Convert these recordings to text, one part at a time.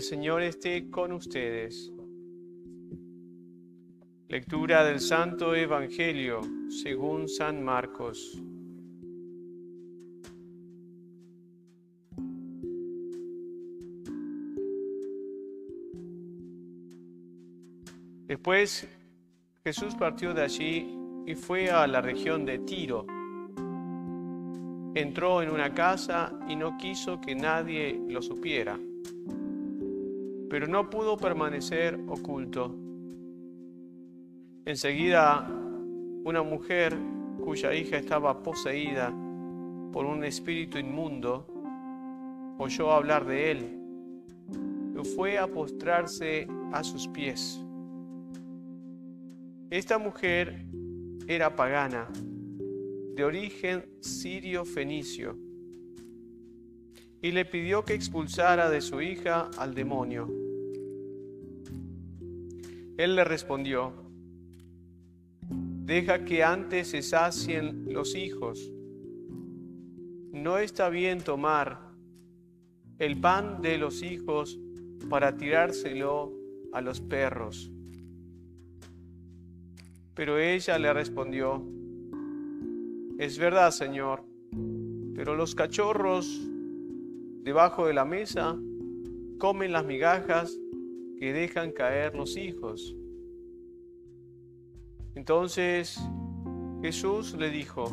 El Señor esté con ustedes. Lectura del Santo Evangelio según San Marcos. Después Jesús partió de allí y fue a la región de Tiro. Entró en una casa y no quiso que nadie lo supiera, pero no pudo permanecer oculto. Enseguida, una mujer cuya hija estaba poseída por un espíritu inmundo oyó hablar de él y fue a postrarse a sus pies. Esta mujer era pagana, de origen sirio-fenicio, y le pidió que expulsara de su hija al demonio. Él le respondió, deja que antes se sacien los hijos. No está bien tomar el pan de los hijos para tirárselo a los perros. Pero ella le respondió, es verdad, Señor, pero los cachorros debajo de la mesa comen las migajas que dejan caer los hijos. Entonces Jesús le dijo,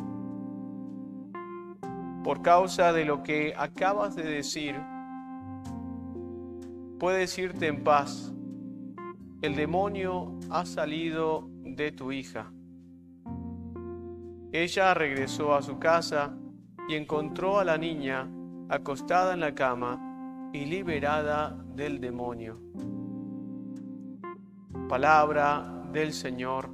por causa de lo que acabas de decir, puedes irte en paz. El demonio ha salido de tu hija. Ella regresó a su casa y encontró a la niña acostada en la cama y liberada del demonio. Palabra del Señor.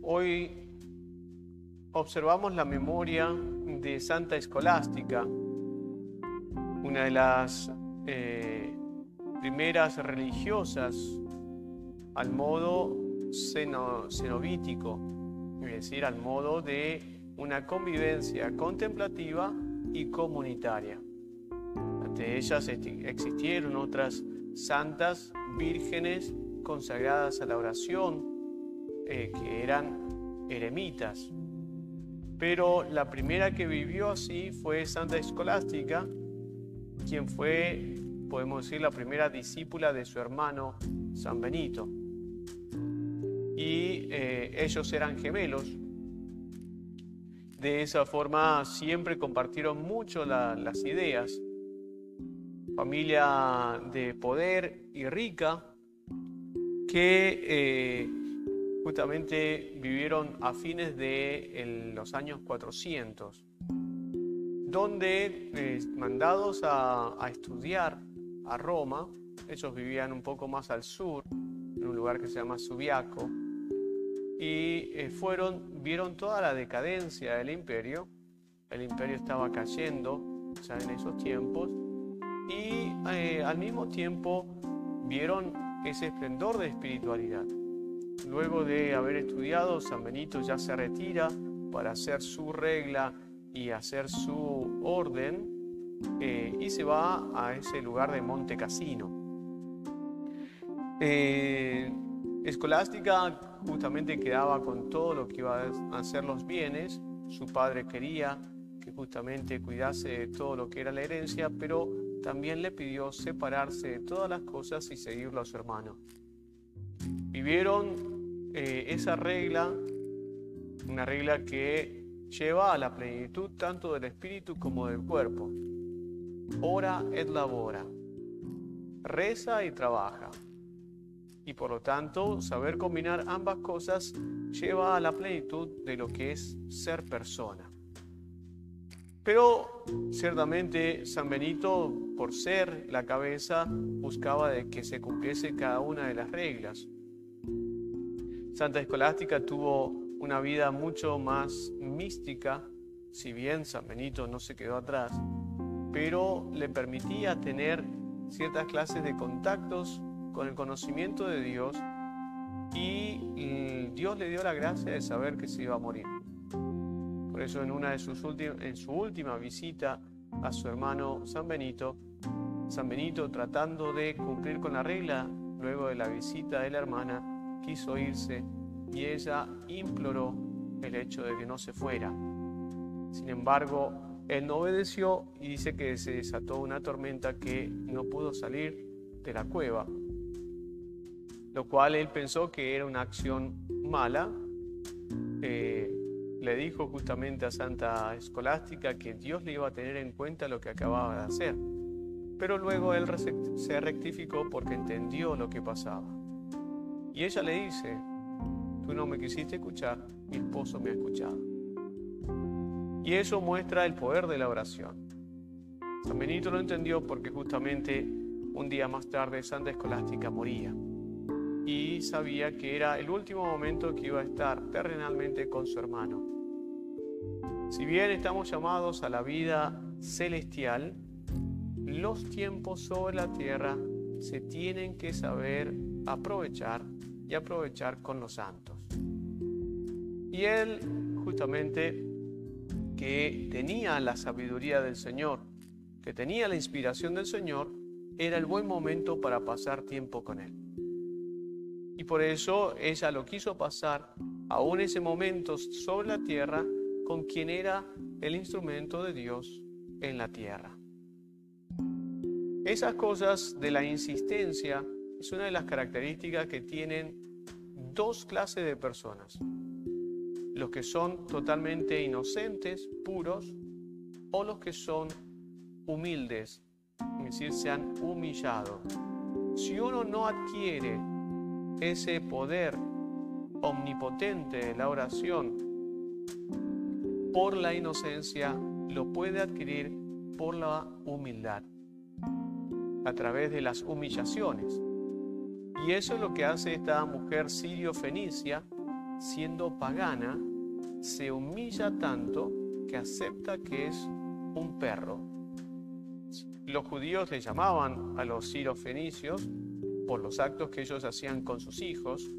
Hoy observamos la memoria de Santa Escolástica, una de las eh, primeras religiosas al modo cenobítico, es decir, al modo de una convivencia contemplativa y comunitaria. Ante ellas existieron otras santas vírgenes consagradas a la oración, eh, que eran eremitas, pero la primera que vivió así fue Santa Escolástica, quien fue, podemos decir, la primera discípula de su hermano San Benito. Y eh, ellos eran gemelos. De esa forma siempre compartieron mucho las ideas. Familia de poder y rica que eh, justamente vivieron a fines de los años 400, donde eh, mandados a, estudiar a Roma, ellos vivían un poco más al sur, en un lugar que se llama Subiaco, y eh, fueron, vieron toda la decadencia del imperio, el imperio estaba cayendo ya en esos tiempos, y eh, al mismo tiempo vieron ese esplendor de espiritualidad. Luego de haber estudiado, San Benito ya se retira para hacer su regla y hacer su orden eh, y se va a ese lugar de Monte Cassino. Eh, Escolástica justamente quedaba con todo lo que iba a hacer los bienes. Su padre quería que justamente cuidase de todo lo que era la herencia, pero también le pidió separarse de todas las cosas y seguirlo a su hermano. Vivieron eh, esa regla, una regla que lleva a la plenitud tanto del espíritu como del cuerpo. Ora et labora. Reza y trabaja. Y por lo tanto, saber combinar ambas cosas lleva a la plenitud de lo que es ser persona. Pero ciertamente San Benito, por ser la cabeza, buscaba de que se cumpliese cada una de las reglas. Santa Escolástica tuvo una vida mucho más mística, si bien San Benito no se quedó atrás, pero le permitía tener ciertas clases de contactos con el conocimiento de Dios y mm, Dios le dio la gracia de saber que se iba a morir. Por eso en una de sus en su última visita a su hermano San Benito, San Benito tratando de cumplir con la regla luego de la visita de la hermana, quiso irse y ella imploró el hecho de que no se fuera. Sin embargo, él no obedeció y dice que se desató una tormenta que no pudo salir de la cueva, lo cual él pensó que era una acción mala. Eh, le dijo justamente a Santa Escolástica que Dios le iba a tener en cuenta lo que acababa de hacer. Pero luego él se rectificó porque entendió lo que pasaba. Y ella le dice, tú no me quisiste escuchar, mi esposo me ha escuchado. Y eso muestra el poder de la oración. San Benito lo entendió porque justamente un día más tarde Santa Escolástica moría y sabía que era el último momento que iba a estar terrenalmente con su hermano. Si bien estamos llamados a la vida celestial, los tiempos sobre la tierra se tienen que saber aprovechar y aprovechar con los santos. Y él justamente que tenía la sabiduría del Señor, que tenía la inspiración del Señor, era el buen momento para pasar tiempo con él. Y por eso ella lo quiso pasar aún ese momento sobre la tierra con quien era el instrumento de Dios en la tierra. Esas cosas de la insistencia es una de las características que tienen dos clases de personas. Los que son totalmente inocentes, puros, o los que son humildes, es decir, se han humillado. Si uno no adquiere ese poder omnipotente de la oración por la inocencia, lo puede adquirir por la humildad, a través de las humillaciones. Y eso es lo que hace esta mujer sirio-fenicia, siendo pagana, se humilla tanto que acepta que es un perro. Los judíos le llamaban a los sirio-fenicios por los actos que ellos hacían con sus hijos,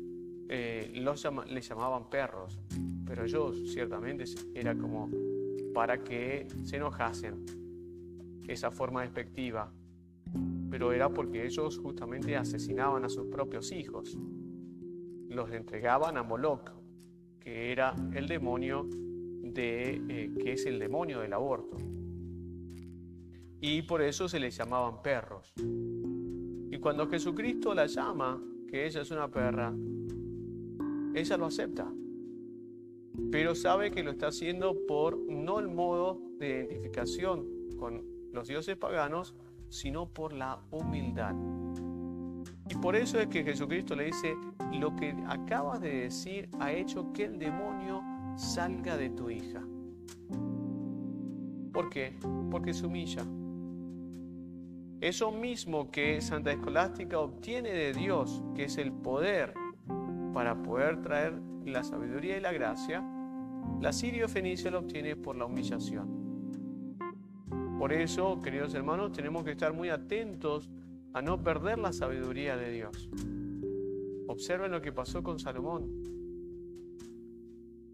eh, los les llamaban perros, pero ellos ciertamente era como para que se enojasen, esa forma despectiva, pero era porque ellos justamente asesinaban a sus propios hijos, los entregaban a Moloch, que era el demonio de, eh, que es el demonio del aborto. Y por eso se les llamaban perros. Cuando Jesucristo la llama, que ella es una perra, ella lo acepta. Pero sabe que lo está haciendo por no el modo de identificación con los dioses paganos, sino por la humildad. Y por eso es que Jesucristo le dice, lo que acabas de decir ha hecho que el demonio salga de tu hija. ¿Por qué? Porque se humilla. Eso mismo que Santa Escolástica obtiene de Dios, que es el poder para poder traer la sabiduría y la gracia, la sirio fenicia lo obtiene por la humillación. Por eso, queridos hermanos, tenemos que estar muy atentos a no perder la sabiduría de Dios. Observen lo que pasó con Salomón.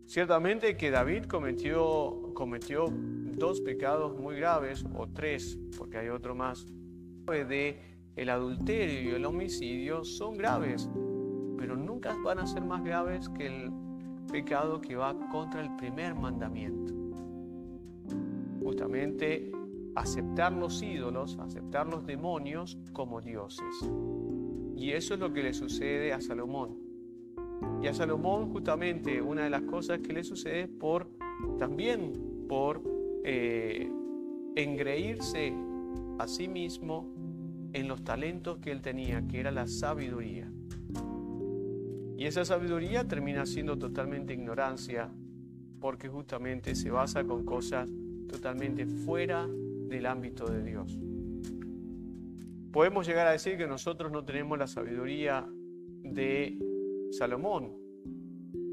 Ciertamente que David cometió, cometió dos pecados muy graves, o tres, porque hay otro más, de el adulterio y el homicidio son graves, pero nunca van a ser más graves que el pecado que va contra el primer mandamiento. Justamente aceptar los ídolos, aceptar los demonios como dioses. Y eso es lo que le sucede a Salomón. Y a Salomón justamente una de las cosas que le sucede por también por eh, engreírse a sí mismo en los talentos que él tenía, que era la sabiduría. Y esa sabiduría termina siendo totalmente ignorancia, porque justamente se basa con cosas totalmente fuera del ámbito de Dios. Podemos llegar a decir que nosotros no tenemos la sabiduría de Salomón.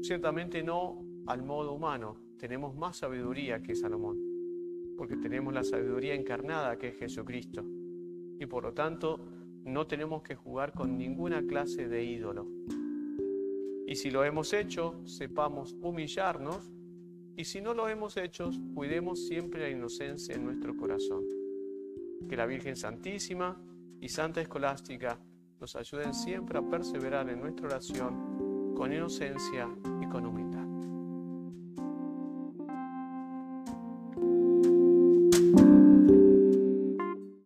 Ciertamente no al modo humano, tenemos más sabiduría que Salomón, porque tenemos la sabiduría encarnada que es Jesucristo y por lo tanto no tenemos que jugar con ninguna clase de ídolo. Y si lo hemos hecho, sepamos humillarnos. Y si no lo hemos hecho, cuidemos siempre la inocencia en nuestro corazón. Que la Virgen Santísima y Santa Escolástica nos ayuden siempre a perseverar en nuestra oración con inocencia y con humildad.